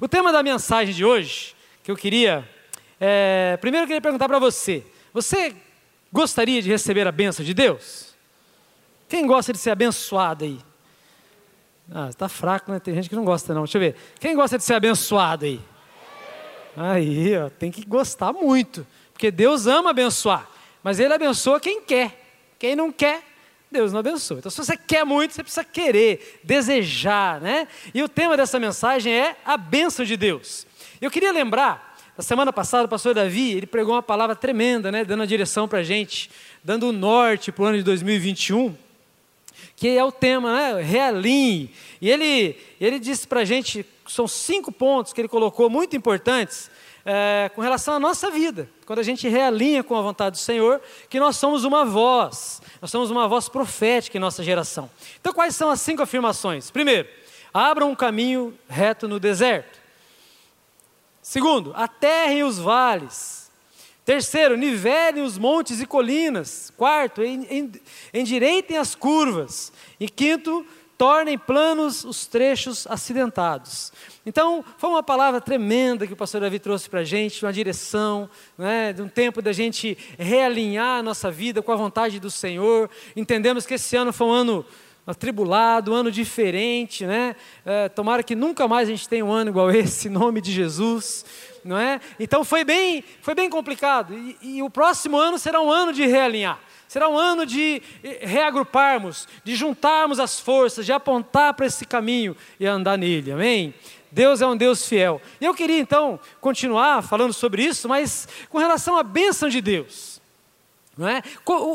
O tema da mensagem de hoje, que eu queria. É, primeiro eu queria perguntar para você: você gostaria de receber a bênção de Deus? Quem gosta de ser abençoado aí? Ah, está fraco, né? Tem gente que não gosta, não. Deixa eu ver. Quem gosta de ser abençoado aí? Aí, ó, tem que gostar muito. Porque Deus ama abençoar. Mas Ele abençoa quem quer. Quem não quer, Deus não abençoa. Então, se você quer muito, você precisa querer, desejar, né? E o tema dessa mensagem é a bênção de Deus. Eu queria lembrar, na semana passada, o pastor Davi, ele pregou uma palavra tremenda, né? Dando a direção para a gente, dando o norte para o ano de 2021 que é o tema, né? Realinhe. E ele, ele disse para a gente, são cinco pontos que ele colocou muito importantes é, com relação à nossa vida. Quando a gente realinha com a vontade do Senhor, que nós somos uma voz, nós somos uma voz profética em nossa geração. Então, quais são as cinco afirmações? Primeiro, abra um caminho reto no deserto. Segundo, aterrem os vales. Terceiro, nivelem os montes e colinas. Quarto, endireitem as curvas. E quinto, tornem planos os trechos acidentados. Então, foi uma palavra tremenda que o pastor Davi trouxe para a gente, uma direção, né, de um tempo da gente realinhar a nossa vida com a vontade do Senhor. Entendemos que esse ano foi um ano atribulado, um ano diferente, né? É, tomara que nunca mais a gente tenha um ano igual esse, em nome de Jesus não é? Então foi bem, foi bem complicado. E, e o próximo ano será um ano de realinhar. Será um ano de eh, reagruparmos, de juntarmos as forças, de apontar para esse caminho e andar nele. Amém? Deus é um Deus fiel. E eu queria então continuar falando sobre isso, mas com relação à bênção de Deus. Não é?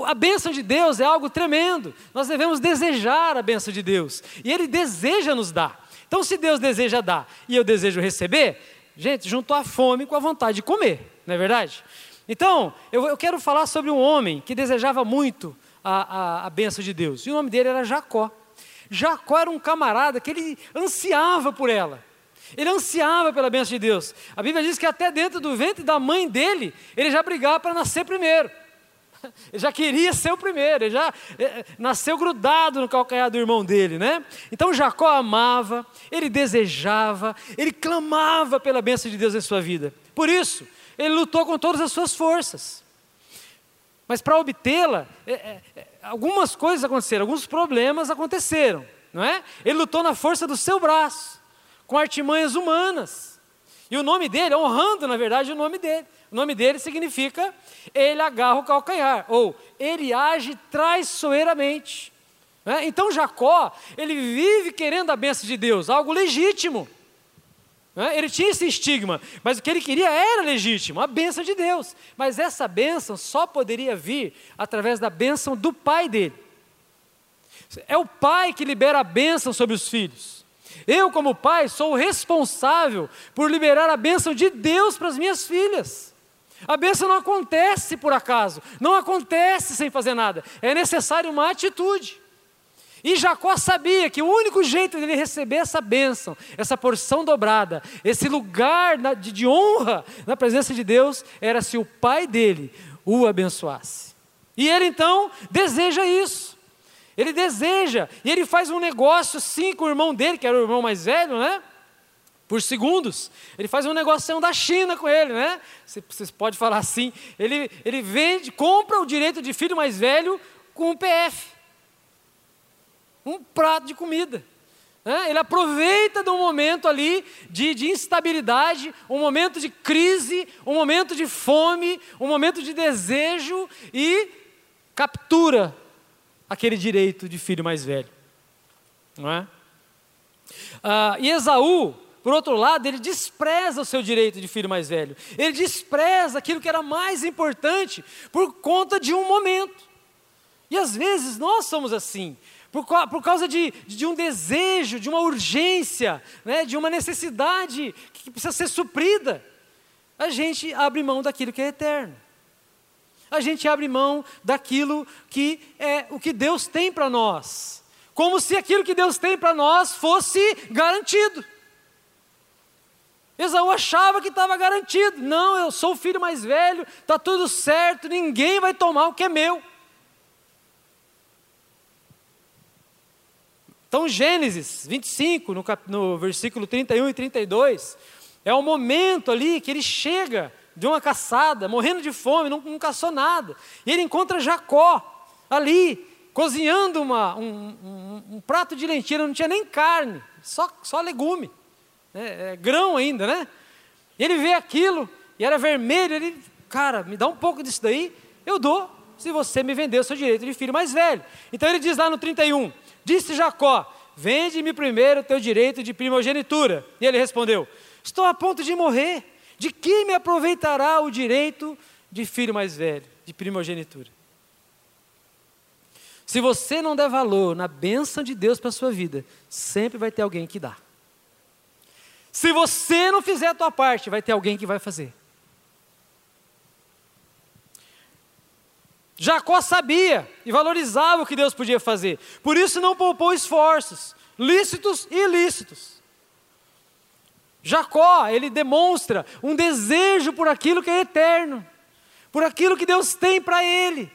A bênção de Deus é algo tremendo. Nós devemos desejar a bênção de Deus. E Ele deseja nos dar. Então, se Deus deseja dar e eu desejo receber, Gente, juntou a fome com a vontade de comer, não é verdade? Então, eu, eu quero falar sobre um homem que desejava muito a, a, a bênção de Deus. E o nome dele era Jacó. Jacó era um camarada que ele ansiava por ela. Ele ansiava pela bênção de Deus. A Bíblia diz que até dentro do ventre da mãe dele, ele já brigava para nascer primeiro. Ele já queria ser o primeiro, ele já é, nasceu grudado no calcanhar do irmão dele, né? Então Jacó amava, ele desejava, ele clamava pela bênção de Deus em sua vida. Por isso, ele lutou com todas as suas forças. Mas para obtê-la, é, é, é, algumas coisas aconteceram, alguns problemas aconteceram, não é? Ele lutou na força do seu braço, com artimanhas humanas. E o nome dele, honrando na verdade o nome dele. O nome dele significa ele agarra o calcanhar, ou ele age traiçoeiramente. Né? Então Jacó, ele vive querendo a bênção de Deus, algo legítimo. Ele tinha esse estigma, mas o que ele queria era legítimo, a bênção de Deus. Mas essa bênção só poderia vir através da bênção do pai dele. É o pai que libera a bênção sobre os filhos. Eu, como pai, sou responsável por liberar a bênção de Deus para as minhas filhas. A bênção não acontece por acaso, não acontece sem fazer nada, é necessário uma atitude. E Jacó sabia que o único jeito dele receber essa bênção, essa porção dobrada, esse lugar de honra na presença de Deus, era se o pai dele o abençoasse. E ele então deseja isso. Ele deseja, e ele faz um negócio sim com o irmão dele, que era o irmão mais velho, né? por segundos. Ele faz um negócio da China com ele, né? Você pode falar assim. Ele, ele vende, compra o direito de filho mais velho com um PF. Um prato de comida. Né? Ele aproveita de um momento ali de, de instabilidade, um momento de crise, um momento de fome, um momento de desejo e captura aquele direito de filho mais velho. Não é? Ah, e Esaú, por outro lado, ele despreza o seu direito de filho mais velho. Ele despreza aquilo que era mais importante por conta de um momento. E às vezes nós somos assim, por, por causa de, de um desejo, de uma urgência, né, de uma necessidade que precisa ser suprida. A gente abre mão daquilo que é eterno. A gente abre mão daquilo que é o que Deus tem para nós. Como se aquilo que Deus tem para nós fosse garantido. Esaú achava que estava garantido. Não, eu sou o filho mais velho, está tudo certo, ninguém vai tomar o que é meu. Então, Gênesis 25, no, cap, no versículo 31 e 32, é o momento ali que ele chega de uma caçada, morrendo de fome, não, não caçou nada. E ele encontra Jacó ali, cozinhando uma, um, um, um, prato de lentilha, não tinha nem carne, só, só legume, né? é, grão ainda, né? E ele vê aquilo, e era vermelho, ele, cara, me dá um pouco disso daí, eu dou, se você me vender o seu direito de filho mais velho. Então ele diz lá no 31, disse Jacó, vende-me primeiro o teu direito de primogenitura. E ele respondeu, estou a ponto de morrer, de que me aproveitará o direito de filho mais velho, de primogenitura? Se você não der valor na bênção de Deus para a sua vida, sempre vai ter alguém que dá. Se você não fizer a tua parte, vai ter alguém que vai fazer. Jacó sabia e valorizava o que Deus podia fazer, por isso não poupou esforços, lícitos e ilícitos. Jacó, ele demonstra um desejo por aquilo que é eterno, por aquilo que Deus tem para ele.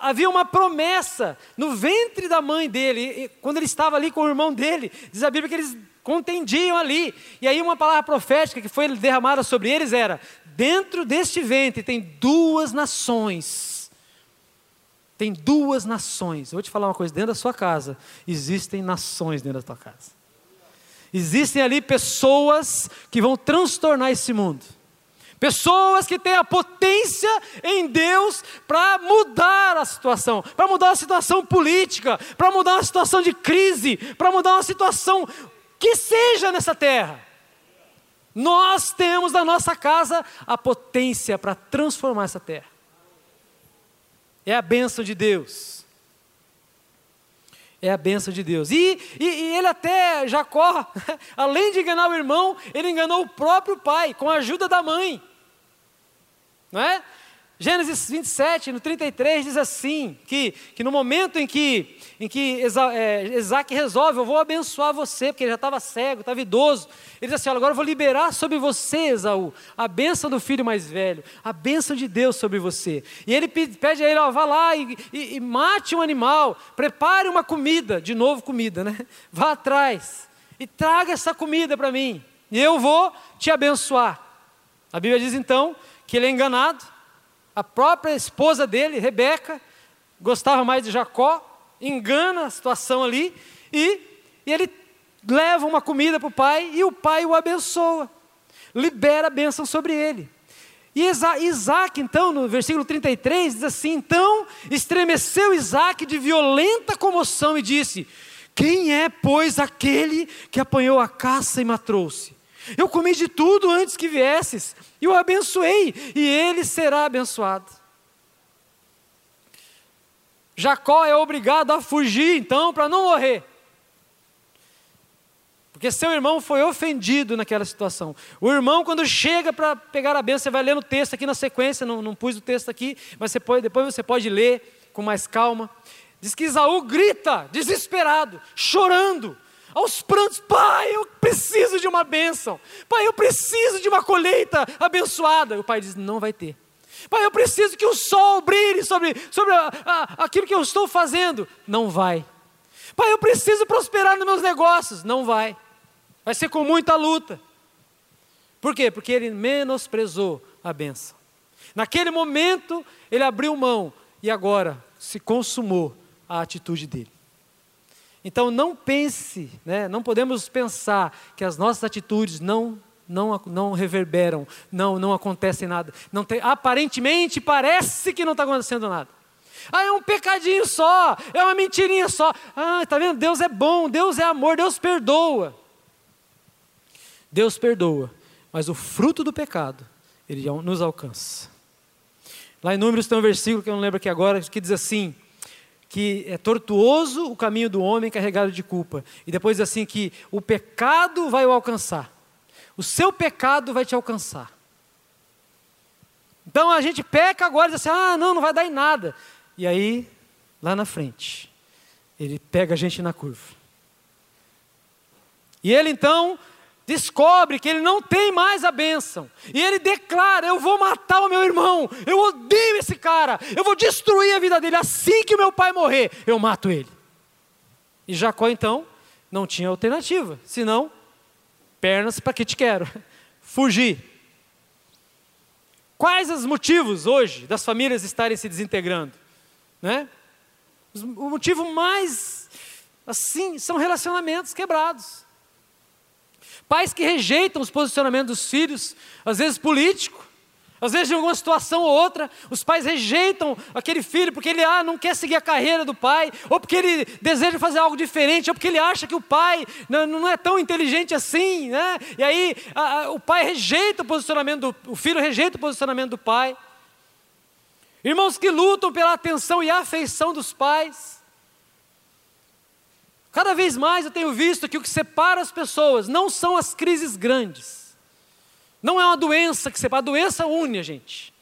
Havia uma promessa no ventre da mãe dele, quando ele estava ali com o irmão dele, diz a Bíblia que eles contendiam ali. E aí uma palavra profética que foi derramada sobre eles era: dentro deste ventre tem duas nações. Tem duas nações. Eu vou te falar uma coisa: dentro da sua casa existem nações dentro da tua casa. Existem ali pessoas que vão transtornar esse mundo. Pessoas que têm a potência em Deus para mudar a situação, para mudar a situação política, para mudar uma situação de crise, para mudar uma situação que seja nessa terra. Nós temos na nossa casa a potência para transformar essa terra. É a bênção de Deus. É a benção de Deus. E, e, e, ele até, Jacó, além de enganar o irmão, ele enganou o próprio pai, com a ajuda da mãe. Não é? Gênesis 27, no 33, diz assim: que, que no momento em que, em que é, Isaac resolve, eu vou abençoar você, porque ele já estava cego, estava idoso. Ele diz assim: agora eu vou liberar sobre você, Esaú, a bênção do filho mais velho, a bênção de Deus sobre você. E ele pede a ele: ó, vá lá e, e, e mate um animal, prepare uma comida, de novo comida, né? Vá atrás e traga essa comida para mim, e eu vou te abençoar. A Bíblia diz então que ele é enganado a própria esposa dele, Rebeca, gostava mais de Jacó, engana a situação ali, e, e ele leva uma comida para o pai, e o pai o abençoa, libera a bênção sobre ele. E Isaac, então, no versículo 33, diz assim: Então estremeceu Isaac de violenta comoção e disse: Quem é, pois, aquele que apanhou a caça e matou-se? Eu comi de tudo antes que viesses, e o abençoei, e ele será abençoado. Jacó é obrigado a fugir, então, para não morrer. Porque seu irmão foi ofendido naquela situação. O irmão, quando chega para pegar a bênção, você vai ler no texto aqui na sequência, não, não pus o texto aqui, mas você pode, depois você pode ler com mais calma. Diz que Isaú grita, desesperado, chorando, aos prantos, pai, eu preciso de uma bênção, pai, eu preciso de uma colheita abençoada. E o pai diz: não vai ter. Pai, eu preciso que o sol brilhe sobre, sobre a, a, aquilo que eu estou fazendo. Não vai. Pai, eu preciso prosperar nos meus negócios. Não vai. Vai ser com muita luta. Por quê? Porque ele menosprezou a bênção. Naquele momento, ele abriu mão e agora se consumou a atitude dele. Então não pense, né, não podemos pensar que as nossas atitudes não não, não reverberam, não, não acontecem nada. Não tem, aparentemente parece que não está acontecendo nada. Ah, é um pecadinho só, é uma mentirinha só. Ah, está vendo? Deus é bom, Deus é amor, Deus perdoa. Deus perdoa, mas o fruto do pecado, ele nos alcança. Lá em Números tem um versículo que eu não lembro aqui agora, que diz assim: que é tortuoso o caminho do homem carregado de culpa. E depois assim que o pecado vai o alcançar. O seu pecado vai te alcançar. Então a gente peca agora e diz assim: ah, não, não vai dar em nada. E aí, lá na frente, ele pega a gente na curva. E ele então descobre que ele não tem mais a bênção. E ele declara: Eu vou matar o meu irmão, eu odeio esse cara, eu vou destruir a vida dele. Assim que meu pai morrer, eu mato ele. E Jacó então Não tinha alternativa, senão, pernas para que te quero. Fugir. Quais os motivos hoje das famílias estarem se desintegrando? Né? O motivo mais assim são relacionamentos quebrados. Pais que rejeitam os posicionamentos dos filhos, às vezes político, às vezes, em alguma situação ou outra, os pais rejeitam aquele filho porque ele ah, não quer seguir a carreira do pai, ou porque ele deseja fazer algo diferente, ou porque ele acha que o pai não, não é tão inteligente assim, né? E aí a, a, o pai rejeita o posicionamento do o filho rejeita o posicionamento do pai. Irmãos que lutam pela atenção e afeição dos pais. Cada vez mais eu tenho visto que o que separa as pessoas não são as crises grandes não é uma doença que separa, a doença une a gente.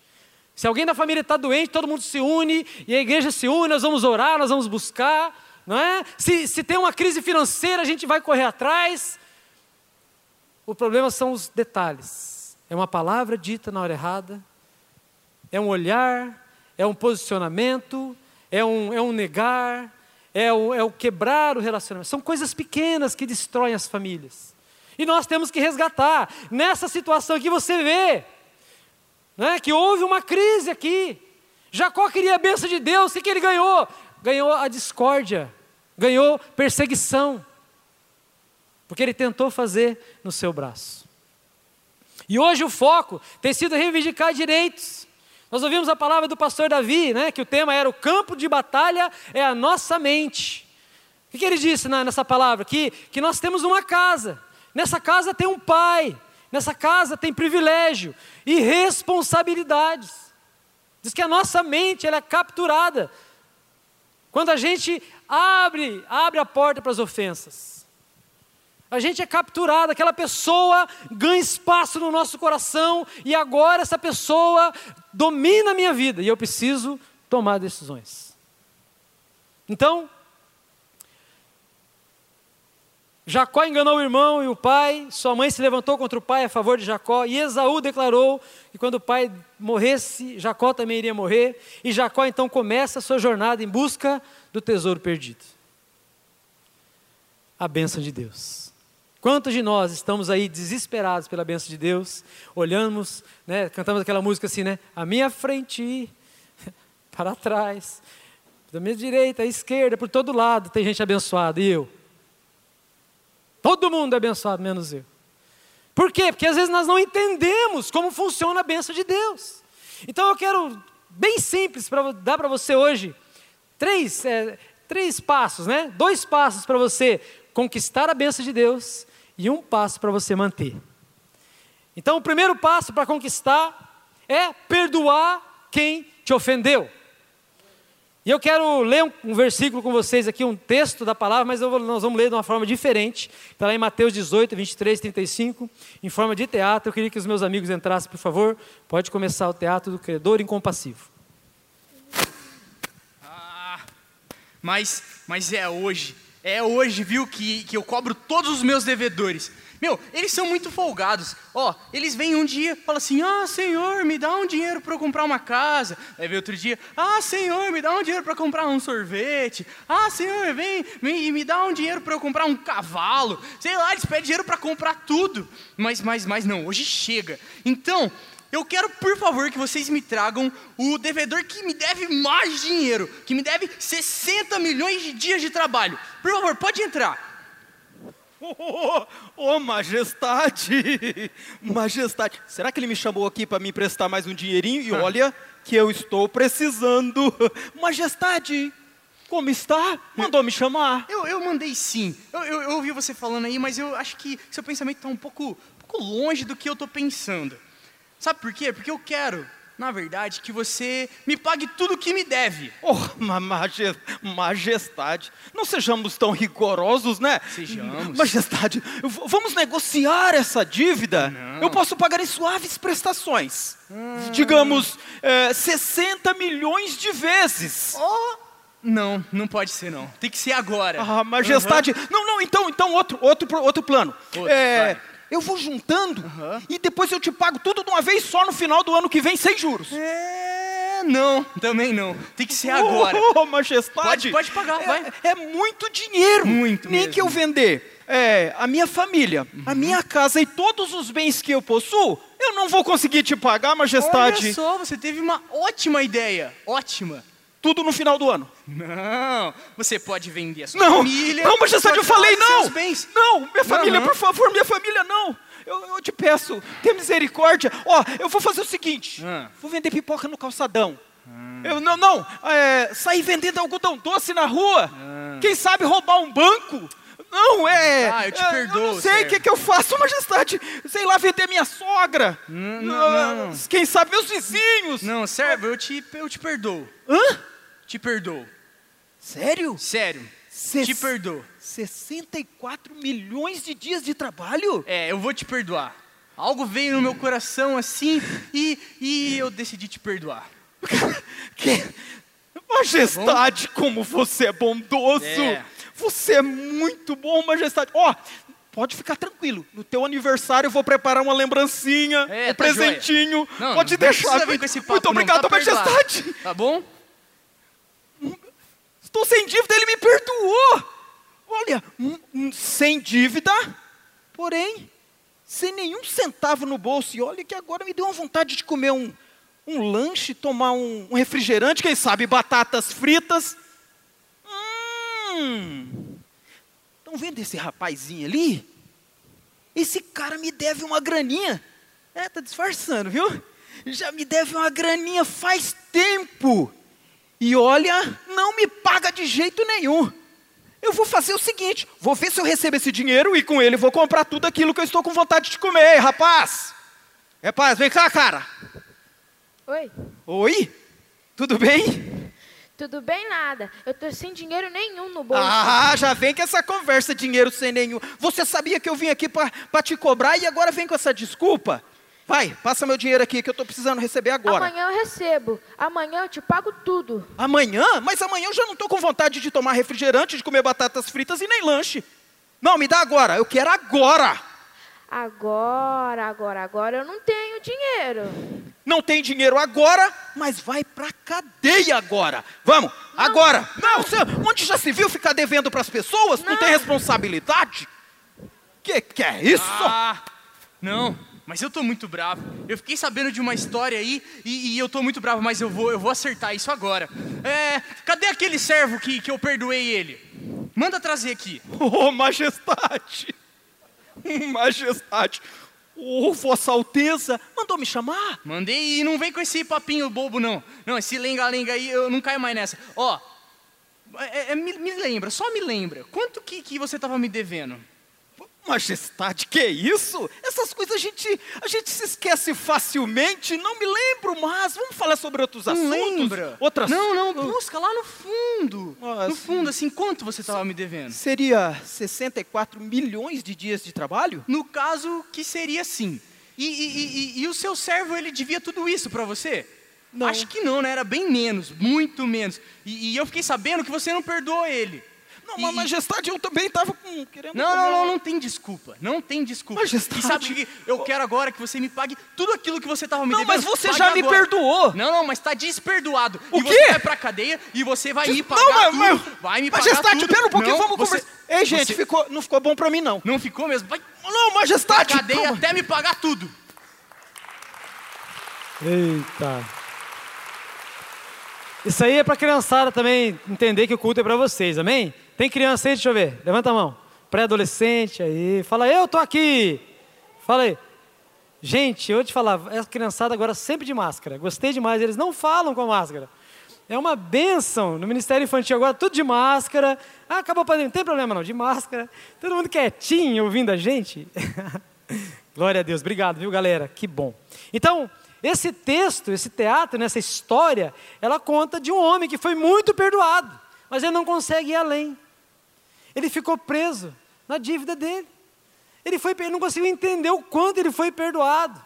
Se alguém da família está doente, todo mundo se une, e a igreja se une, nós vamos orar, nós vamos buscar, não é? Se, se tem uma crise financeira, a gente vai correr atrás. O problema são os detalhes. É uma palavra dita na hora errada, é um olhar, é um posicionamento, é um, é um negar, é o, é o quebrar o relacionamento. São coisas pequenas que destroem as famílias. E nós temos que resgatar. Nessa situação aqui você vê né, que houve uma crise aqui. Jacó queria a bênção de Deus, o que, que ele ganhou? Ganhou a discórdia, ganhou perseguição, porque ele tentou fazer no seu braço. E hoje o foco tem sido reivindicar direitos. Nós ouvimos a palavra do pastor Davi, né, que o tema era o campo de batalha é a nossa mente. O que, ele disse nessa palavra? Que, que nós temos uma casa, Nessa casa tem um pai, nessa casa tem privilégio e responsabilidades. Diz que a nossa mente ela é capturada quando a gente abre, abre a porta para as ofensas. A gente é capturado, aquela pessoa ganha espaço no nosso coração e agora essa pessoa domina a minha vida e eu preciso tomar decisões. Então, Jacó enganou o irmão e o pai, sua mãe se levantou contra o pai a favor de Jacó, e Esaú declarou que quando o pai morresse, Jacó também iria morrer, e Jacó então começa a sua jornada em busca do tesouro perdido. A bênção de Deus. Quantos de nós estamos aí desesperados pela bênção de Deus, olhamos, né, cantamos aquela música assim, né? A minha frente, para trás, da minha direita, à esquerda, por todo lado tem gente abençoada, e eu? Todo mundo é abençoado, menos eu. Por quê? Porque às vezes nós não entendemos como funciona a bênção de Deus. Então eu quero, bem simples, para dar para você hoje, três, é, três passos, né? Dois passos para você conquistar a bênção de Deus e um passo para você manter. Então o primeiro passo para conquistar é perdoar quem te ofendeu. E eu quero ler um, um, versículo com vocês aqui, um texto da palavra, mas vou, nós vamos ler de uma forma diferente. Está lá em Mateus 18, 23, 35, em forma de teatro. Eu queria que os meus amigos entrassem, por favor. Pode começar o teatro do credor incompassivo. Ah, mas, mas é hoje, é hoje, viu, que, que eu cobro todos os meus devedores. Meu, eles são muito folgados. Ó, eles vêm um dia, falam assim: "Ah, Senhor, me dá um dinheiro para eu comprar uma casa". Aí vem outro dia: "Ah, Senhor, me dá um dinheiro para comprar um sorvete". "Ah, Senhor, vem, e me dá um dinheiro para eu comprar um cavalo". Sei lá, eles pedem dinheiro para comprar tudo. Mas mas mas não, hoje chega. Então, eu quero, por favor, que vocês me tragam o devedor que me deve mais dinheiro, que me deve 60 milhões de dias de trabalho. Por favor, pode entrar. Oh, oh, majestade! Majestade! Será que ele me chamou aqui para me emprestar mais um dinheirinho? E ah. olha que eu estou precisando. Majestade! Como está? Mandou me chamar. Eu, eu mandei sim. Eu, eu, eu, ouvi você falando aí, mas eu acho que seu pensamento está um pouco, um pouco longe do que eu estou pensando. Sabe por quê? Porque eu quero na verdade, que você me pague tudo o que me deve. Oh, majestade, não sejamos tão rigorosos, né? Sejamos. Majestade, vamos negociar essa dívida. Não. Eu posso pagar em suaves prestações. Hum. Digamos, é, 60 milhões de vezes. Oh. Não, não pode ser não. Tem que ser agora. Ah, majestade. Uhum. Não, não, então, então outro, outro, outro plano. Outro, é, eu vou juntando uhum. e depois eu te pago tudo de uma vez só no final do ano que vem, sem juros. É, não, também não. Tem que ser agora. Oh, majestade. Pode- pode pagar, é, vai. É muito dinheiro. Muito Nem mesmo. que eu vender é, a minha família, a minha casa e todos os bens que eu possuo, eu não vou conseguir te pagar, majestade. Olha só, você teve uma ótima ideia. Ótima. Tudo no final do ano. Não, você pode vender a sua Não, família. não, majestade, eu falei não. Não, minha família, por favor, minha família não. Eu, eu te peço, tenha misericórdia. Ó, eu vou fazer o seguinte: Ah. vou vender pipoca no calçadão. Eu não, não, é, sair vendendo algodão doce na rua. Quem sabe roubar um banco? Não, é. Ah, eu te é, perdoo, Eu não sei o que, que eu faço, majestade. Sei lá, vender minha sogra. Não, não, Ah, não. Quem sabe meus vizinhos. Não, servo, eu te, eu te perdoo. Hã? Te perdoo. Sério? Sério. Ses- Te perdoo. 64 milhões de dias de trabalho? É, eu vou te perdoar. Algo veio no meu coração assim e, e eu decidi te perdoar. Que... Majestade, como você é bondoso! É. Você é muito bom, majestade. Ó, pode ficar tranquilo. No teu aniversário eu vou preparar uma lembrancinha, É, um tá presentinho. Não, pode não deixar. vir com esse papo, muito não, obrigado, tá perdoado. majestade. Tá bom? Estou sem dívida, ele me perdoou. Olha, sem dívida, porém, sem nenhum centavo no bolso. E olha que agora me deu uma vontade de comer um, um lanche, tomar um, um refrigerante, quem sabe batatas fritas. Hum, estão vendo esse rapazinho ali? Esse cara me deve uma graninha. É, tá disfarçando, viu? Já me deve uma graninha faz tempo. E olha, não me paga de jeito nenhum. Eu vou fazer o seguinte: vou ver se eu recebo esse dinheiro e com ele vou comprar tudo aquilo que eu estou com vontade de comer, rapaz. Rapaz, vem cá, cara. Oi, Oi? Tudo bem? tudo bem nada? Eu tô sem dinheiro nenhum no bolso. Ah, já vem com essa conversa, dinheiro sem nenhum. Você sabia que eu vim aqui para te cobrar e agora vem com essa desculpa? Vai, passa meu dinheiro aqui que eu estou precisando receber agora. Amanhã eu recebo. Amanhã eu te pago tudo. Amanhã? Mas amanhã eu já não estou com vontade de tomar refrigerante, de comer batatas fritas e nem lanche. Não, me dá agora, eu quero agora. Agora, agora, agora eu não tenho dinheiro. Não tem dinheiro agora, mas vai pra cadeia agora. Vamos, agora. Não, você, onde já se viu ficar devendo para as pessoas? Não. Não. tem responsabilidade? Que que é isso? Ah, não. Mas eu tô muito bravo. Eu fiquei sabendo de uma história aí e, e eu tô muito bravo, mas eu vou, eu vou acertar isso agora. É, cadê aquele servo que, que eu perdoei ele? Manda trazer aqui. Oh, majestade. Majestade. Oh, Vossa Alteza, mandou me chamar? Mandei e não vem com esse papinho bobo, não. Não, esse lenga-lenga aí, eu não caio mais nessa. Ó, é- é- me, me lembra, só me lembra. Quanto que, que você tava me devendo? Majestade, que isso? Essas coisas a gente, a gente se esquece facilmente. Não me lembro mais. Vamos falar sobre outros Não assuntos? lembra? Outras... Não, não, busca lá no fundo. Ah, no fundo, assim, quanto você tava me devendo? Seria 64 milhões de dias de trabalho? No caso, que seria sim. E, e- e- e- o seu servo, ele devia tudo isso pra você? Não. Acho que não, né? Era bem menos, muito menos. E, e eu fiquei sabendo que você não perdoou ele. Não, E- mas majestade, eu também estava querendo. Não, não, não, não tem desculpa. Não tem desculpa. Majestade. E sabe que eu quero agora que você me pague tudo aquilo que você estava me Não, devendo. mas você já me agora. perdoou. Não, não, mas tá desperdoado. O e quê? você vai pra cadeia e você vai me pagar não, mas, tudo. mas- vai me pagar Majestade, tudo. pera um pouquinho, Não, vamos você- conversar. Ei, gente, você- ficou, não ficou bom pra mim, não. Não ficou mesmo? Vai Não, pra majestade. cadeia calma. até me pagar tudo. Eita. Isso aí é para criançada também entender que o culto é para vocês, amém? Tem criança aí, deixa eu ver. Levanta a mão. Pré-adolescente aí. Fala, eu tô aqui. Fala aí. Gente, eu te falar, essa criançada agora sempre de máscara. Gostei demais, eles não falam com a máscara. É uma benção no Ministério Infantil agora, tudo de máscara. Ah, acabou a pandemia, não tem problema não, de máscara. Todo mundo quietinho ouvindo a gente. Glória a Deus, obrigado, viu galera? Que bom. Então, esse texto, esse teatro, nessa história, ela conta de um homem que foi muito perdoado, mas ele não consegue ir além. Ele ficou preso na dívida dele. Ele, foi, ele não conseguiu entender o quanto ele foi perdoado.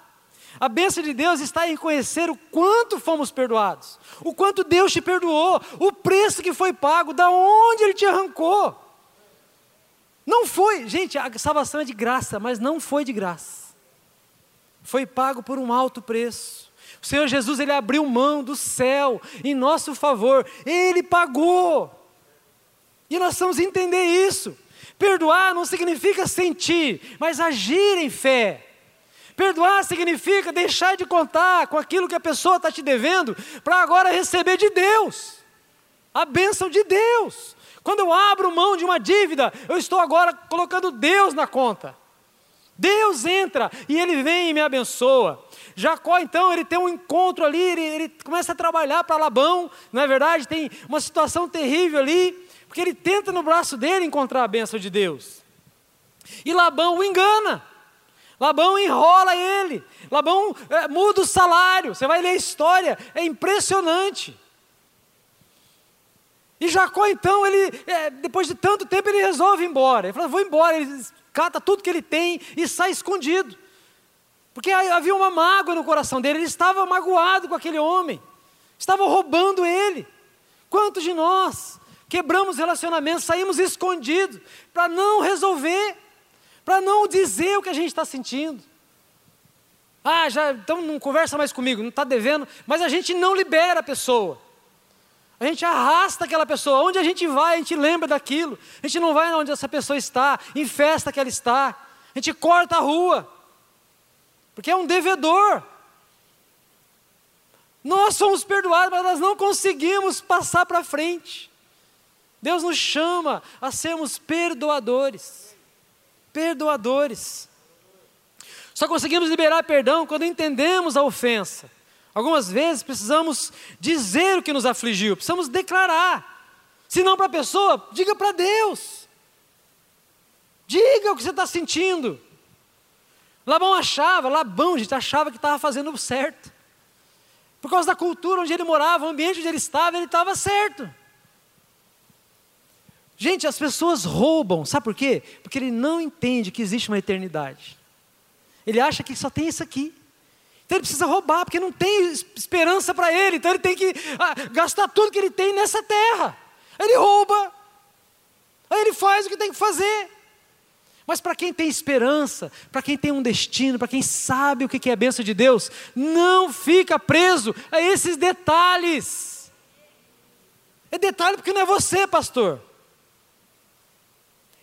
A bênção de Deus está em conhecer o quanto fomos perdoados, o quanto Deus te perdoou, o preço que foi pago, da onde Ele te arrancou. Não foi, gente, a salvação é de graça, mas não foi de graça. Foi pago por um alto preço. O Senhor Jesus, ele abriu mão do céu em nosso favor. Ele pagou. E nós precisamos entender isso. Perdoar não significa sentir, mas agir em fé. Perdoar significa deixar de contar com aquilo que a pessoa está te devendo para agora receber de Deus. A bênção de Deus. Quando eu abro mão de uma dívida, eu estou agora colocando Deus na conta. Deus entra e ele vem e me abençoa. Jacó, então, ele tem um encontro ali, ele, ele começa a trabalhar para Labão, não é verdade? Tem uma situação terrível ali, porque ele tenta no braço dele encontrar a bênção de Deus. E Labão o engana. Labão enrola ele. Labão é, muda o salário. Você vai ler a história, é impressionante. E Jacó, então, ele, é, depois de tanto tempo, ele resolve ir embora. Ele fala: vou embora. Ele cata tudo que ele tem e sai escondido. Porque havia uma mágoa no coração dele, ele estava magoado com aquele homem, estava roubando ele. Quantos de nós quebramos relacionamentos, saímos escondidos para não resolver, para não dizer o que a gente está sentindo? Ah, já, então não conversa mais comigo, não está devendo, mas a gente não libera a pessoa. A gente arrasta aquela pessoa. Onde a gente vai, a gente lembra daquilo. A gente não vai onde essa pessoa está, em festa que ela está. A gente corta a rua. Porque é um devedor. Nós somos perdoados, mas nós não conseguimos passar para frente. Deus nos chama a sermos perdoadores. Perdoadores. Só conseguimos liberar perdão quando entendemos a ofensa. Algumas vezes precisamos dizer o que nos afligiu, precisamos declarar. Se não para a pessoa, diga para Deus. Diga o que você está sentindo. Labão achava, Labão, gente, achava que estava fazendo certo. Por causa da cultura onde ele morava, o ambiente onde ele estava, ele estava certo. Gente, as pessoas roubam, sabe por quê? Porque ele não entende que existe uma eternidade. Ele acha que só tem isso aqui. Então ele precisa roubar, porque não tem esperança para ele. Então ele tem que ah, gastar tudo que ele tem nessa terra. Aí ele rouba. Aí ele faz o que tem que fazer. Mas para quem tem esperança, para quem tem um destino, para quem sabe o que é a bênção de Deus, não fica preso a esses detalhes. É detalhe porque não é você, pastor.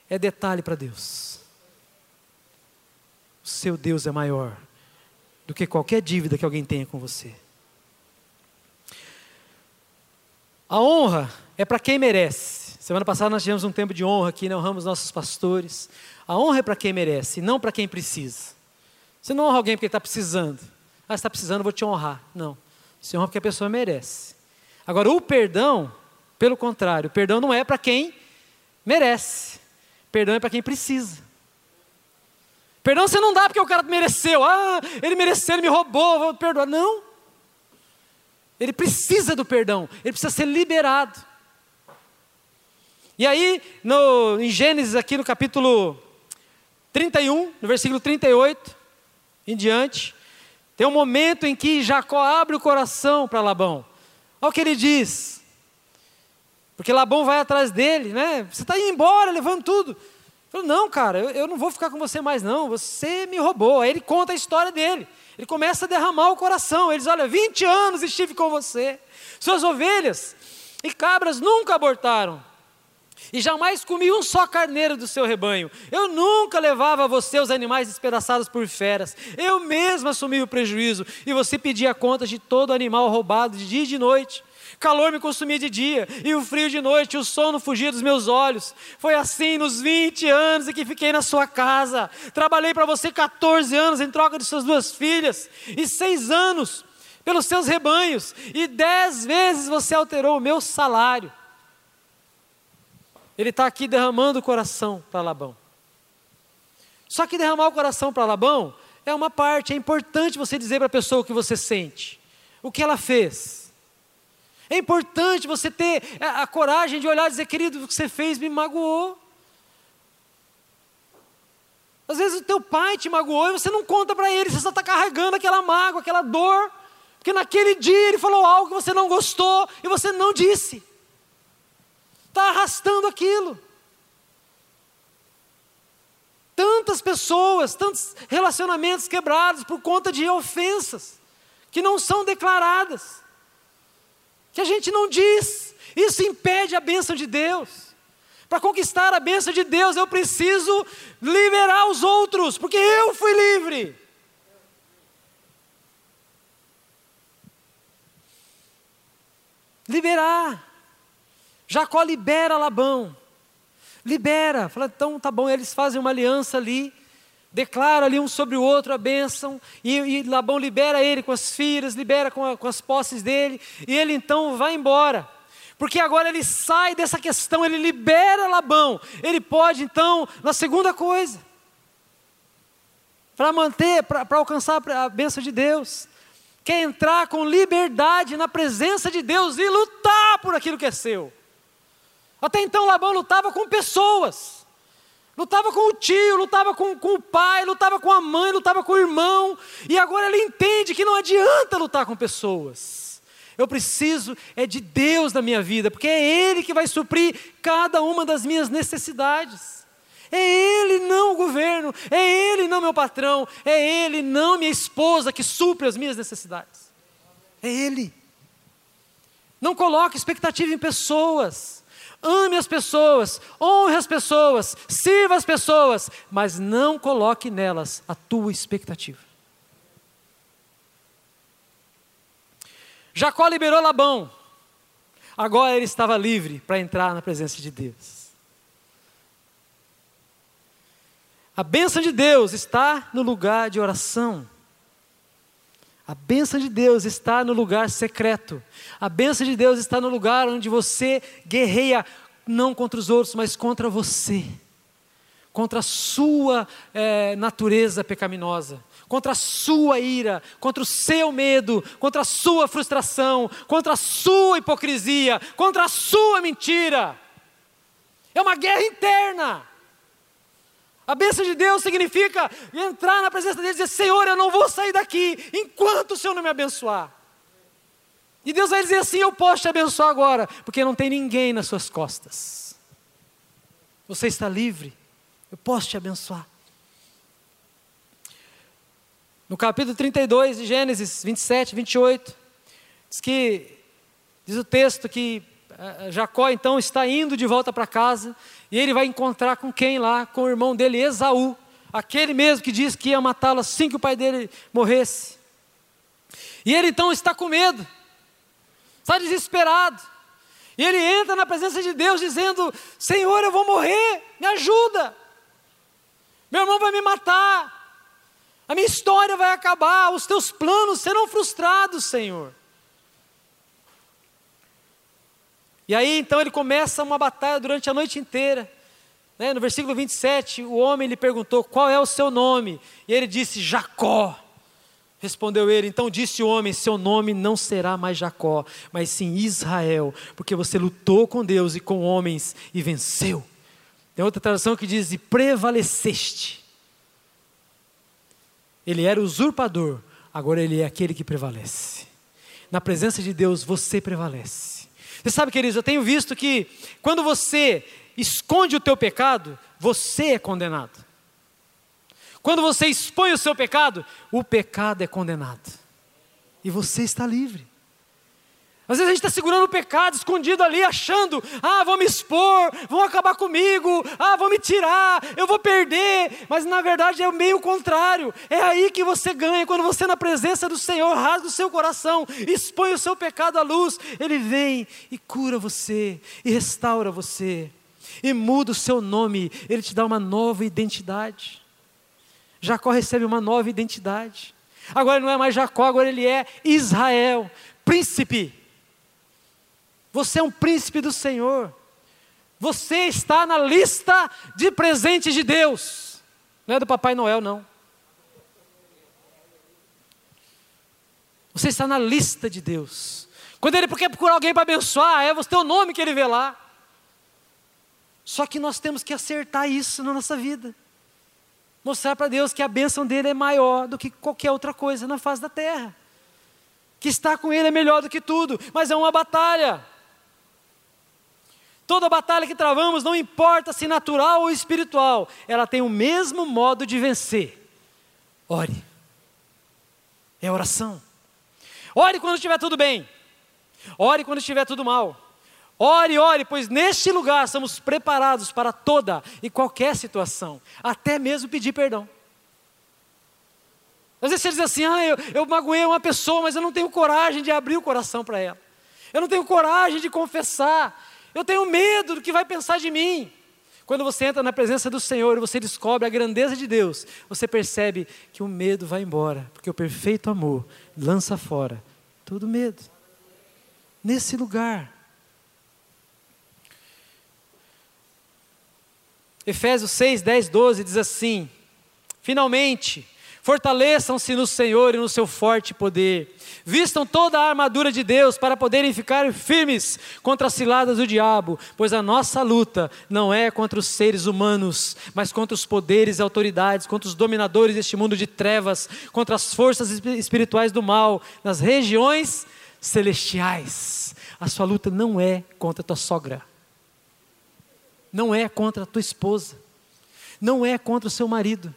É detalhe para Deus. O seu Deus é maior do que qualquer dívida que alguém tenha com você. A honra é para quem merece. Semana passada nós tivemos um tempo de honra aqui, né? honramos nossos pastores. A honra é para quem merece, não para quem precisa. Você não honra alguém porque está precisando. Ah, está precisando, vou te honrar. Não. Você honra porque a pessoa merece. Agora, o perdão, pelo contrário, o perdão não é para quem merece. Perdão é para quem precisa. Perdão você não dá porque o cara mereceu. Ah, ele mereceu, ele me roubou, vou perdoar. Não. Ele precisa do perdão, ele precisa ser liberado. E aí, no, em Gênesis, aqui no capítulo 31, no versículo 38 em diante, tem um momento em que Jacó abre o coração para Labão. Olha o que ele diz. Porque Labão vai atrás dele, né? Você está indo embora, levando tudo. Ele falou, não, cara, eu, eu, não vou ficar com você mais, não. Você me roubou. Aí ele conta a história dele. Ele começa a derramar o coração. Ele diz: Olha, 20 anos estive com você. Suas ovelhas e cabras nunca abortaram e jamais comi um só carneiro do seu rebanho. Eu nunca levava a você os animais despedaçados por feras. Eu mesmo assumi o prejuízo e você pedia conta de todo animal roubado de dia e de noite. Calor me consumia de dia e o frio de noite, o sono fugia dos meus olhos. Foi assim nos 20 anos em que fiquei na sua casa. Trabalhei para você 14 anos em troca de suas duas filhas e seis anos pelos seus rebanhos e dez vezes você alterou o meu salário. Ele está aqui derramando o coração para Labão. Só que derramar o coração para Labão é uma parte, é importante você dizer para a pessoa o que você sente, o que ela fez. É importante você ter a, coragem de olhar e dizer, querido, o que você fez me magoou. Às vezes o teu pai te magoou e você não conta para ele, você só está carregando aquela mágoa, aquela dor, porque naquele dia ele falou algo que você não gostou e você não disse está arrastando aquilo. Tantas pessoas, tantos relacionamentos quebrados por conta de ofensas que não são declaradas, que a gente não diz. Isso impede a bênção de Deus. Para conquistar a bênção de Deus, eu preciso liberar os outros, porque eu fui livre. Liberar. Jacó libera Labão. Libera. Fala, então tá bom, eles fazem uma aliança ali, declara ali um sobre o outro a bênção, e, e Labão libera ele com as filhas, libera com, a, com as posses dele, e ele então vai embora. Porque agora ele sai dessa questão, ele libera Labão. Ele pode então, na segunda coisa, para manter, para alcançar a bênção de Deus, quer entrar com liberdade na presença de Deus e lutar por aquilo que é seu. Até então Labão lutava com pessoas, lutava com o tio, lutava com, com o pai, lutava com a mãe, lutava com o irmão, e agora ele entende que não adianta lutar com pessoas. Eu preciso é de Deus na minha vida, porque é Ele que vai suprir cada uma das minhas necessidades. É Ele, não o governo, é Ele, não meu patrão, é Ele, não minha esposa que supre as minhas necessidades. É Ele. Não coloque expectativa em pessoas. Ame as pessoas, honre as pessoas, sirva as pessoas, mas não coloque nelas a tua expectativa. Jacó liberou Labão, agora ele estava livre para entrar na presença de Deus. A bênção de Deus está no lugar de oração. A bênção de Deus está no lugar secreto. A bênção de Deus está no lugar onde você guerreia não contra os outros, mas contra você, contra a sua é, natureza pecaminosa, contra a sua ira, contra o seu medo, contra a sua frustração, contra a sua hipocrisia, contra a sua mentira. É uma guerra interna. A bênção de Deus significa entrar na presença dele e dizer: Senhor, eu não vou sair daqui enquanto o Senhor não me abençoar. E Deus vai dizer assim: Eu posso te abençoar agora, porque não tem ninguém nas suas costas. Você está livre, eu posso te abençoar. No capítulo 32 de Gênesis 27, 28, diz que, diz o texto que Jacó então está indo de volta para casa e ele vai encontrar com quem lá? Com o irmão dele, Esaú. Aquele mesmo que disse que ia matá-lo assim que o pai dele morresse. E ele então está com medo, está desesperado. E ele entra na presença de Deus dizendo: Senhor, eu vou morrer, me ajuda. Meu irmão vai me matar. A minha história vai acabar, os teus planos serão frustrados, Senhor. E aí então ele começa uma batalha durante a noite inteira. Né? No versículo 27, o homem lhe perguntou: Qual é o seu nome? E ele disse: Jacó. Respondeu ele: Então disse o homem: Seu nome não será mais Jacó, mas sim Israel, porque você lutou com Deus e com homens e venceu. Tem outra tradução que diz: E prevaleceste. Ele era usurpador, agora ele é aquele que prevalece. Na presença de Deus, você prevalece. Você sabe, queridos, eu tenho visto que quando você esconde o teu pecado, você é condenado. Quando você expõe o seu pecado, o pecado é condenado. E você está livre. Às vezes a gente está segurando o pecado, escondido ali, achando, ah, vão me expor, vão acabar comigo, ah, vão me tirar, eu vou perder. Mas na verdade é meio contrário. É aí que você ganha, quando você na presença do Senhor rasga o seu coração, expõe o seu pecado à luz, Ele vem e cura você, e restaura você, e muda o seu nome, Ele te dá uma nova identidade. Jacó recebe uma nova identidade. Agora não é mais Jacó, agora ele é Israel, príncipe você é um príncipe do Senhor. Você está na lista de presentes de Deus. Não é do Papai Noel, não. Você está na lista de Deus. Quando ele quer procurar alguém para abençoar, é você o nome que ele vê lá. Só que nós temos que acertar isso na nossa vida. Mostrar para Deus que a bênção dele é maior do que qualquer outra coisa na face da terra. Que estar com ele é melhor do que tudo, mas é uma batalha. Toda batalha que travamos, não importa se natural ou espiritual, ela tem o mesmo modo de vencer. Ore. É oração. Ore quando estiver tudo bem. Ore quando estiver tudo mal. Ore, ore, pois neste lugar somos preparados para toda e qualquer situação, até mesmo pedir perdão. Às vezes você diz assim: ah, eu, eu magoei uma pessoa, mas eu não tenho coragem de abrir o coração para ela. Eu não tenho coragem de confessar. Eu tenho medo do que vai pensar de mim. Quando você entra na presença do Senhor e você descobre a grandeza de Deus, você percebe que o medo vai embora, porque o perfeito amor lança fora todo medo. Nesse lugar. Efésios 6, 10, 12 diz assim: Finalmente, Fortaleçam-se no Senhor e no seu forte poder. Vistam toda a armadura de Deus para poderem ficar firmes contra as ciladas do diabo, pois a nossa luta não é contra os seres humanos, mas contra os poderes e autoridades, contra os dominadores deste mundo de trevas, contra as forças espirituais do mal nas regiões celestiais. A sua luta não é contra a tua sogra, não é contra a tua esposa, não é contra o seu marido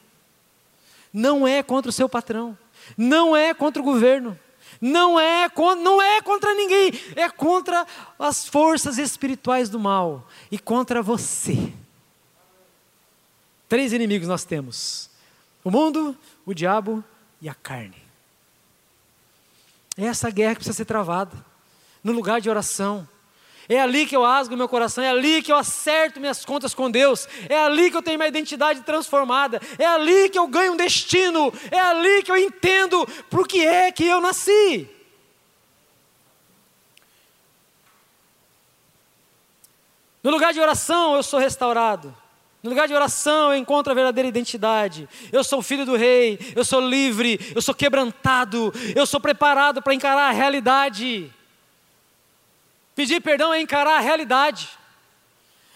não é contra o seu patrão, não é contra o governo, não é, não é contra ninguém, é contra as forças espirituais do mal e contra você. Três inimigos nós temos: o mundo, o diabo e a carne. É essa guerra que precisa ser travada, no lugar de oração, é ali que eu rasgo meu coração, é ali que eu acerto minhas contas com Deus, é ali que eu tenho minha identidade transformada, é ali que eu ganho um destino, é ali que eu entendo para que é que eu nasci. No lugar de oração eu sou restaurado. No lugar de oração eu encontro a verdadeira identidade. Eu sou filho do rei, eu sou livre, eu sou quebrantado, eu sou preparado para encarar a realidade. Pedir perdão é encarar a realidade.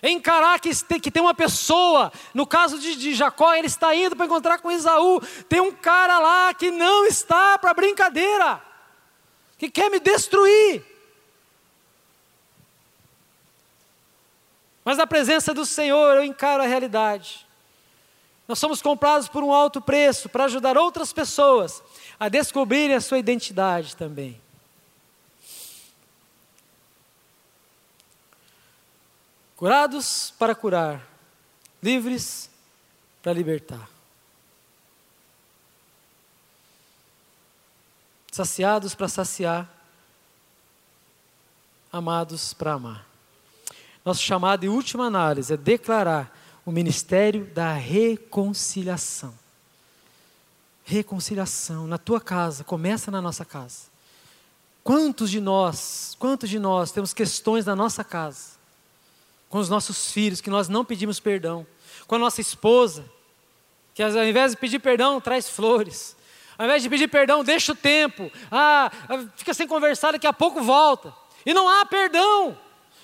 É encarar que, que tem uma pessoa, no caso de, de Jacó, ele está indo para encontrar com Isaú. Tem um cara lá que não está para brincadeira, que quer me destruir. Mas na presença do Senhor eu encaro a realidade. Nós somos comprados por um alto preço para ajudar outras pessoas a descobrirem a sua identidade também. Curados para curar, livres para libertar. Saciados para saciar, amados para amar. Nosso chamado em última análise é declarar o ministério da reconciliação. Reconciliação na tua casa, começa na nossa casa. Quantos de nós, quantos de nós temos questões na nossa casa? Com os nossos filhos, que nós não pedimos perdão, com a nossa esposa, que ao invés de pedir perdão, traz flores, ao invés de pedir perdão, deixa o tempo, ah, fica sem conversar, daqui a pouco volta, e não há perdão,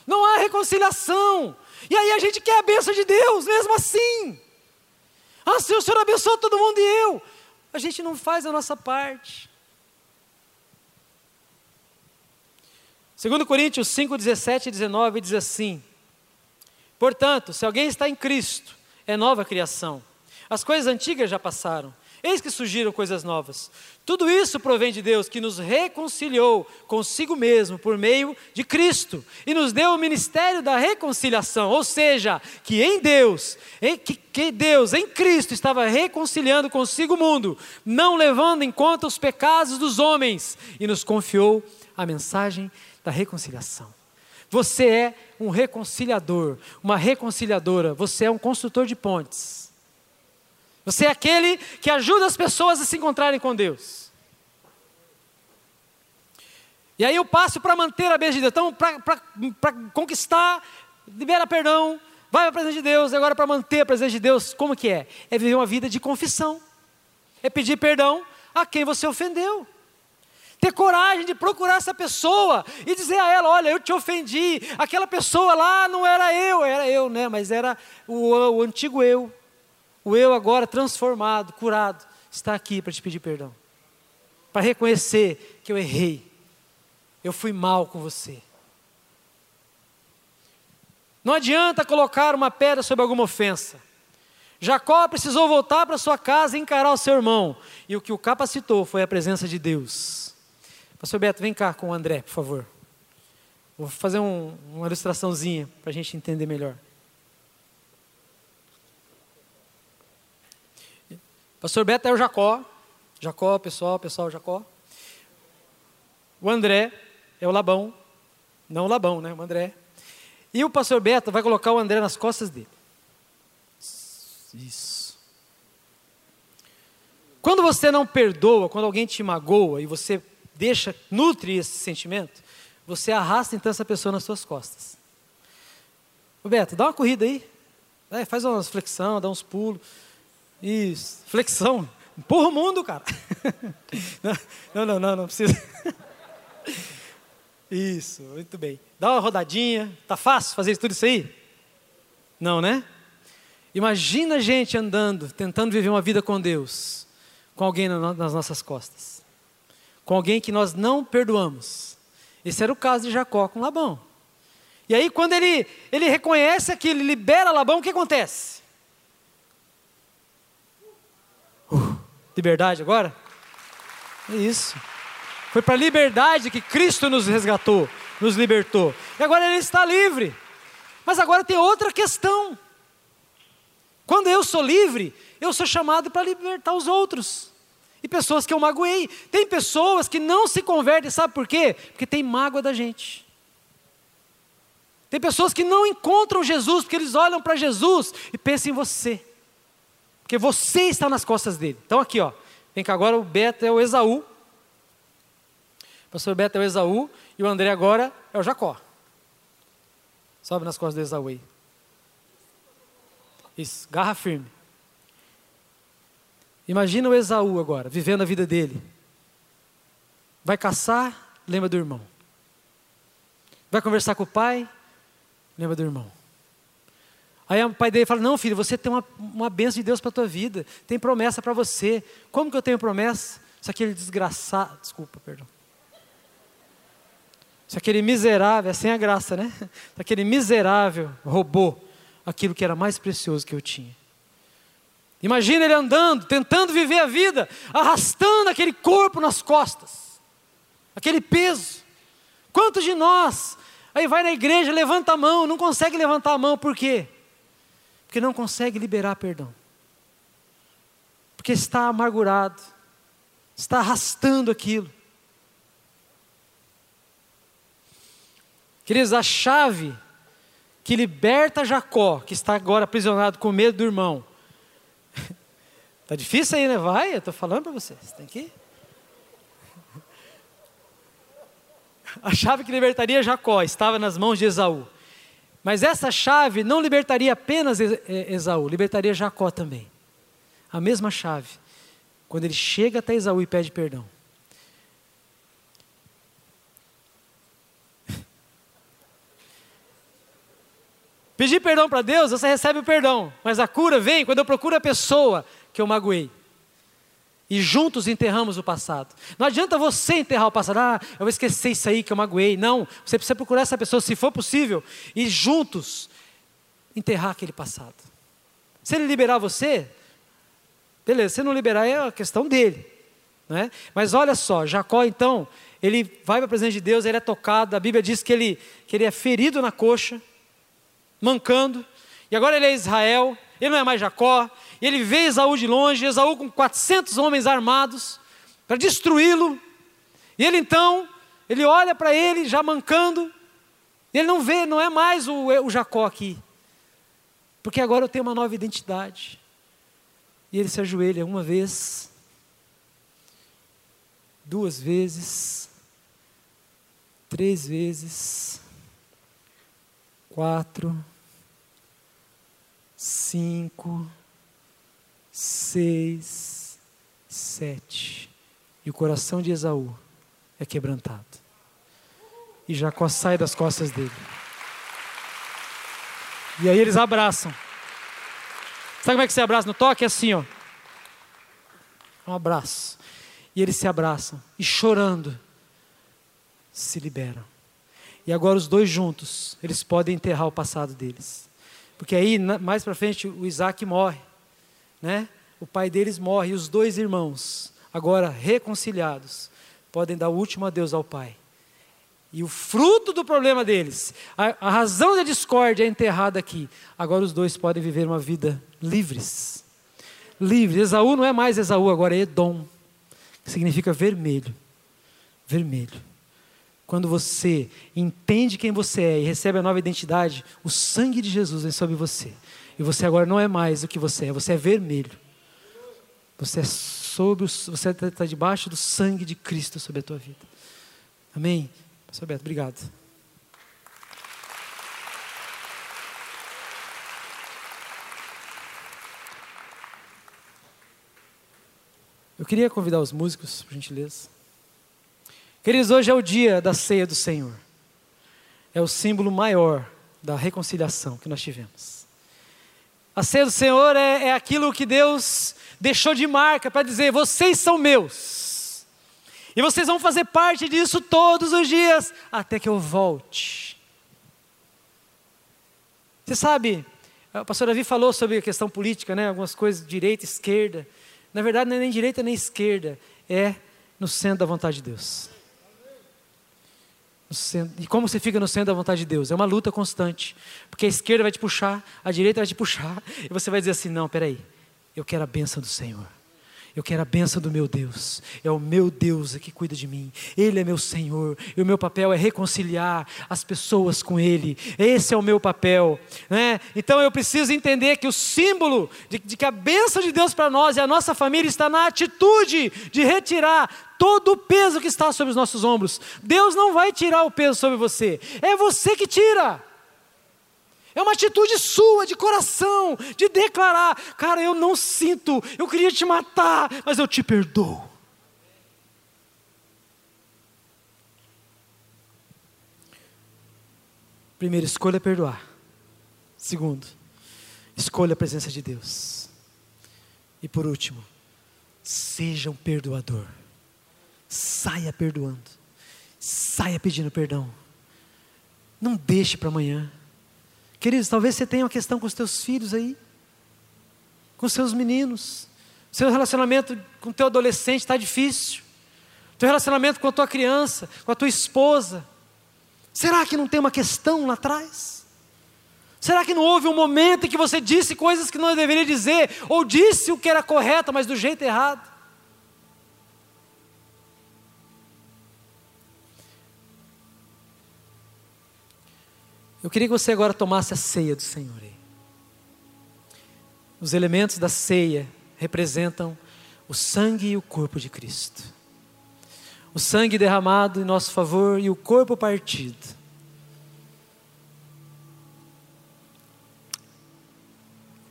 não há reconciliação, e aí a gente quer a bênção de Deus, mesmo assim. Ah, Senhor, o Senhor abençoou todo mundo e eu. A gente não faz a nossa parte. 2 Coríntios 5, 17 e 19 diz assim: Portanto, se alguém está em Cristo, é nova criação. As coisas antigas já passaram, eis que surgiram coisas novas. Tudo isso provém de Deus, que nos reconciliou consigo mesmo por meio de Cristo e nos deu o ministério da reconciliação, ou seja, que em Deus, em, que, que Deus em Cristo estava reconciliando consigo o mundo, não levando em conta os pecados dos homens, e nos confiou a mensagem da reconciliação. Você é um reconciliador, uma reconciliadora, você é um construtor de pontes. Você é aquele que ajuda as pessoas a se encontrarem com Deus. E aí eu passo para manter a bênção de Deus. Então, para conquistar, libera perdão, vai para a presença de Deus. Agora, para manter a presença de Deus, como que é? É viver uma vida de confissão. É pedir perdão a quem você ofendeu ter coragem de procurar essa pessoa e dizer a ela: Olha, eu te ofendi, aquela pessoa lá não era eu, era eu, né? Mas era o, o antigo eu, o eu agora transformado, curado, está aqui para te pedir perdão, para reconhecer que eu errei, eu fui mal com você. Não adianta colocar uma pedra sobre alguma ofensa. Jacó precisou voltar para sua casa e encarar o seu irmão, e o que o capacitou foi a presença de Deus Pastor Beto, vem cá com o André, por favor. Vou fazer um, uma ilustraçãozinha para a gente entender melhor. Pastor Beto é o Jacó. Jacó, pessoal, pessoal, Jacó. O André é o Labão. Não o Labão, né? O André. E o pastor Beto vai colocar o André nas costas dele. Isso. Quando você não perdoa, quando alguém te magoa e você deixa, nutre esse sentimento, você arrasta então essa pessoa nas suas costas. Ô Beto, dá uma corrida aí. É, faz umas flexão, dá uns pulos. Isso, flexão. Empurra o mundo, cara. Não, não, não, não precisa. Isso, muito bem. Dá uma rodadinha. Tá fácil fazer tudo isso aí? Não, né? Imagina a gente andando, tentando viver uma vida com Deus, com alguém nas nossas costas, com alguém que nós não perdoamos. Esse era o caso de Jacó com Labão. E aí, quando ele, ele reconhece aquilo, ele libera Labão, o que acontece? Uh, liberdade agora? É isso. Foi para a liberdade que Cristo nos resgatou, nos libertou. E agora ele está livre. Mas agora tem outra questão. Quando eu sou livre, eu sou chamado para libertar os outros. E pessoas que eu magoei. Tem pessoas que não se convertem, sabe por quê? Porque tem mágoa da gente. Tem pessoas que não encontram Jesus, porque eles olham para Jesus e pensam em você. Porque você está nas costas dele. Então aqui, ó. Vem cá agora, o Beto é o Esaú. O pastor Beto é o Esaú e o André agora é o Jacó. Sobe nas costas do Esaú aí. Isso, garra firme. Imagina o Esaú agora, vivendo a vida dele. Vai caçar, lembra do irmão. Vai conversar com o pai, lembra do irmão. Aí o pai dele fala: Não, filho, você tem uma, uma bênção de Deus para a tua vida, tem promessa para você. Como que eu tenho promessa? Isso aquele desgraçado, desculpa, perdão. Se aquele miserável, é sem a graça, né? Se aquele miserável roubou aquilo que era mais precioso que eu tinha. Imagina ele andando, tentando viver a vida, arrastando aquele corpo nas costas, aquele peso. Quantos de nós aí vai na igreja, levanta a mão, não consegue levantar a mão, por quê? Porque não consegue liberar perdão. Porque está amargurado, está arrastando aquilo. Queridos, a chave que liberta Jacó, que está agora aprisionado com medo do irmão. Está difícil aí, né? Vai, eu estou falando para vocês. Tem que ir. A chave que libertaria Jacó estava nas mãos de Esaú. Mas essa chave não libertaria apenas Esaú, libertaria Jacó também. A mesma chave. Quando ele chega até Esaú e pede perdão. Pedir perdão para Deus, você recebe o perdão, mas a cura vem quando eu procuro a pessoa que eu magoei. E juntos enterramos o passado. Não adianta você enterrar o passado, ah, eu vou esquecer isso aí que eu magoei. Não, você precisa procurar essa pessoa, se for possível, e juntos enterrar aquele passado. Se ele liberar você, beleza, se não liberar é a questão dele. Não é? Mas olha só, Jacó então, ele vai para a presença de Deus, ele é tocado, a Bíblia diz que ele, que ele é ferido na coxa, mancando, e agora ele é Israel, ele não é mais Jacó, e ele vê Esaú de longe, Esaú com 400 homens armados, para destruí-lo, e ele então, ele olha para ele já mancando, ele não vê, não é mais o, o Jacó aqui, porque agora eu tenho uma nova identidade, e ele se ajoelha uma vez, duas vezes, três vezes, quatro, cinco, seis, sete. E o coração de Esaú é quebrantado. E Jacó sai das costas dele. E aí eles abraçam. Sabe como é que se abraça no toque? É assim, ó. Um abraço. E eles se abraçam e chorando se liberam. E agora os dois juntos, eles podem enterrar o passado deles. Porque aí, mais para frente, o Isaac morre. Né? O pai deles morre e os dois irmãos, agora reconciliados, podem dar o último adeus ao Pai. E o fruto do problema deles, a, a razão da discórdia é enterrada aqui. Agora os dois podem viver uma vida livres. Livres. Esaú não é mais Esaú, agora é Edom, que significa vermelho. Vermelho. Quando você entende quem você é e recebe a nova identidade, o sangue de Jesus vem sobre você. E você agora não é mais o que você é, você é vermelho. Você é sobre, você está debaixo do sangue de Cristo sobre a tua vida. Amém? Pastor Beto, obrigado. Eu queria convidar os músicos, por gentileza. Queridos, hoje é o dia da ceia do Senhor. É o símbolo maior da reconciliação que nós tivemos. A ceia do Senhor é, é aquilo que Deus deixou de marca para dizer: vocês são meus. E vocês vão fazer parte disso todos os dias, até que eu volte. Você sabe, o pastor Davi falou sobre a questão política, né? algumas coisas, direita, esquerda. Na verdade, não é nem direita nem esquerda, é no centro da vontade de Deus. E como você fica no centro da vontade de Deus? É uma luta constante. Porque a esquerda vai te puxar, a direita vai te puxar, e você vai dizer assim: não, peraí, eu quero a bênção do Senhor. Eu quero a benção do meu Deus. É o meu Deus que cuida de mim. Ele é meu Senhor. E o meu papel é reconciliar as pessoas com Ele. Esse é o meu papel. Né? Então eu preciso entender que o símbolo de, de que a benção de Deus para nós e a nossa família está na atitude de retirar todo o peso que está sobre os nossos ombros. Deus não vai tirar o peso sobre você. É você que tira. É uma atitude sua, de coração, de declarar: Cara, eu não sinto, eu queria te matar, mas eu te perdoo. Primeiro, escolha perdoar. Segundo, escolha a presença de Deus. E por último, seja um perdoador. Saia perdoando. Saia pedindo perdão. Não deixe para amanhã. Queridos, talvez você tenha uma questão com os teus filhos aí, com os seus meninos. Seu relacionamento com o teu adolescente está difícil. Teu relacionamento com a tua criança, com a tua esposa. Será que não tem uma questão lá atrás? Será que não houve um momento em que você disse coisas que não deveria dizer, ou disse o que era correto, mas do jeito errado? Eu queria que você agora tomasse a ceia do Senhor. Os elementos da ceia representam o sangue e o corpo de Cristo. O sangue derramado em nosso favor e o corpo partido.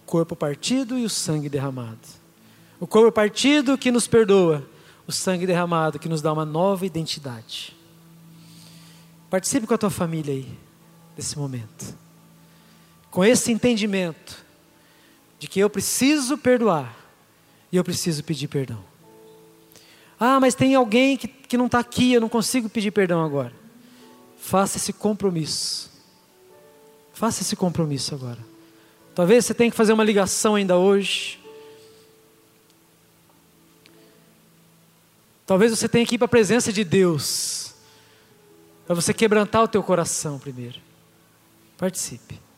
O corpo partido e o sangue derramado. O corpo partido que nos perdoa, o sangue derramado que nos dá uma nova identidade. Participe com a tua família aí desse momento. Com esse entendimento de que eu preciso perdoar e eu preciso pedir perdão. Ah, mas tem alguém que, que não está aqui, eu não consigo pedir perdão agora. Faça esse compromisso. Faça esse compromisso agora. Talvez você tenha que fazer uma ligação ainda hoje. Talvez você tenha que ir para a presença de Deus. Para você quebrantar o teu coração primeiro. Participe.